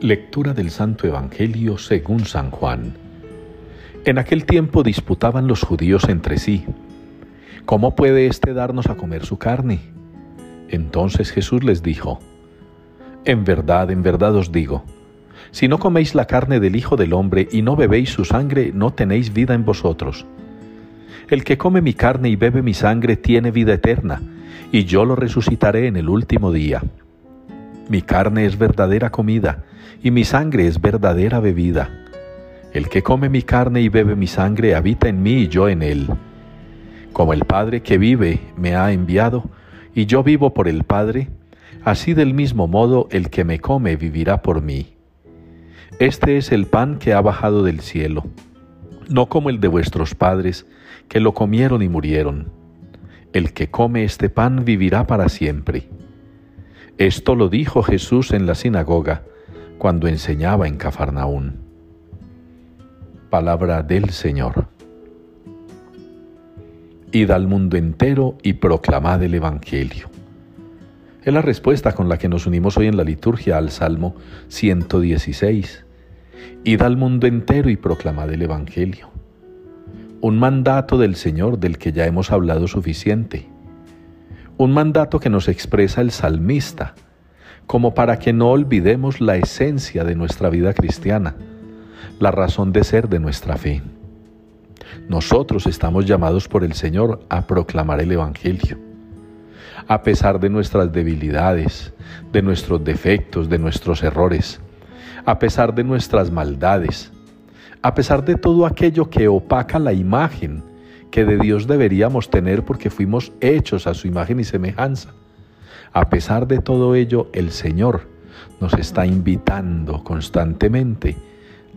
Lectura del Santo Evangelio según San Juan. En aquel tiempo disputaban los judíos entre sí. ¿Cómo puede éste darnos a comer su carne? Entonces Jesús les dijo, En verdad, en verdad os digo, si no coméis la carne del Hijo del Hombre y no bebéis su sangre, no tenéis vida en vosotros. El que come mi carne y bebe mi sangre tiene vida eterna, y yo lo resucitaré en el último día. Mi carne es verdadera comida, y mi sangre es verdadera bebida. El que come mi carne y bebe mi sangre habita en mí y yo en él. Como el Padre que vive me ha enviado, y yo vivo por el Padre, así del mismo modo el que me come vivirá por mí. Este es el pan que ha bajado del cielo, no como el de vuestros padres, que lo comieron y murieron. El que come este pan vivirá para siempre. Esto lo dijo Jesús en la sinagoga cuando enseñaba en Cafarnaún. Palabra del Señor. Id al mundo entero y proclamad el Evangelio. Es la respuesta con la que nos unimos hoy en la liturgia al Salmo 116. Id al mundo entero y proclamad el Evangelio. Un mandato del Señor del que ya hemos hablado suficiente un mandato que nos expresa el salmista, como para que no olvidemos la esencia de nuestra vida cristiana, la razón de ser de nuestra fe. Nosotros estamos llamados por el Señor a proclamar el Evangelio. A pesar de nuestras debilidades, de nuestros defectos, de nuestros errores, a pesar de nuestras maldades, a pesar de todo aquello que opaca la imagen que de Dios deberíamos tener porque fuimos hechos a su imagen y semejanza. A pesar de todo ello, el Señor nos está invitando constantemente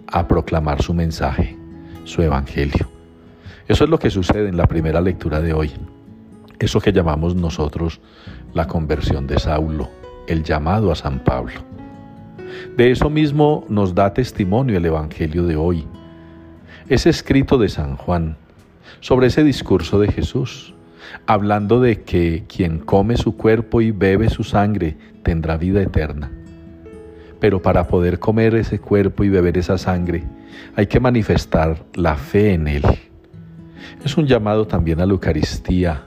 a proclamar su mensaje, su evangelio. Eso es lo que sucede en la primera lectura de hoy. Eso que llamamos nosotros la conversión de Saulo, el llamado a San Pablo. De eso mismo nos da testimonio el Evangelio de hoy. Es escrito de San Juan, sobre ese discurso de Jesús, hablando de que quien come su cuerpo y bebe su sangre tendrá vida eterna. Pero para poder comer ese cuerpo y beber esa sangre, hay que manifestar la fe en Él. Es un llamado también a la Eucaristía,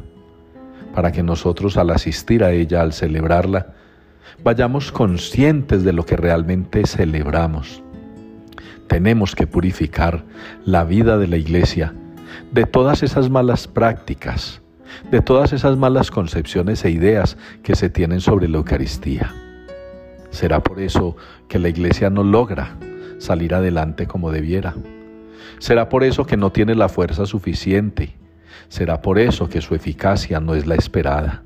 para que nosotros al asistir a ella, al celebrarla, vayamos conscientes de lo que realmente celebramos. Tenemos que purificar la vida de la iglesia de todas esas malas prácticas, de todas esas malas concepciones e ideas que se tienen sobre la Eucaristía. Será por eso que la iglesia no logra salir adelante como debiera. Será por eso que no tiene la fuerza suficiente. Será por eso que su eficacia no es la esperada.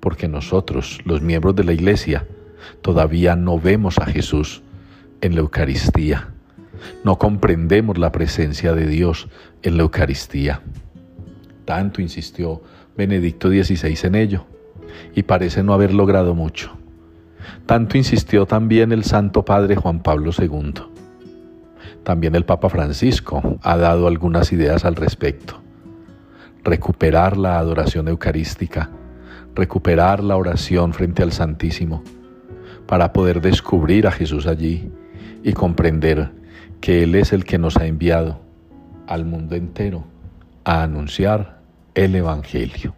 Porque nosotros, los miembros de la iglesia, todavía no vemos a Jesús en la Eucaristía no comprendemos la presencia de Dios en la Eucaristía. Tanto insistió Benedicto XVI en ello, y parece no haber logrado mucho. Tanto insistió también el Santo Padre Juan Pablo II. También el Papa Francisco ha dado algunas ideas al respecto. Recuperar la adoración eucarística, recuperar la oración frente al Santísimo, para poder descubrir a Jesús allí y comprender que Él es el que nos ha enviado al mundo entero a anunciar el Evangelio.